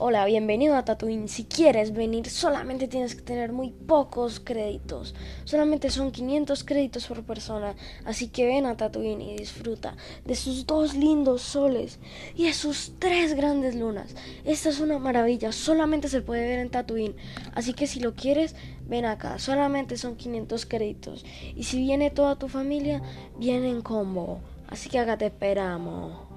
Hola, bienvenido a Tatooine. Si quieres venir, solamente tienes que tener muy pocos créditos. Solamente son 500 créditos por persona. Así que ven a Tatooine y disfruta de sus dos lindos soles y de sus tres grandes lunas. Esta es una maravilla. Solamente se puede ver en Tatooine. Así que si lo quieres, ven acá. Solamente son 500 créditos. Y si viene toda tu familia, viene en combo. Así que acá te esperamos.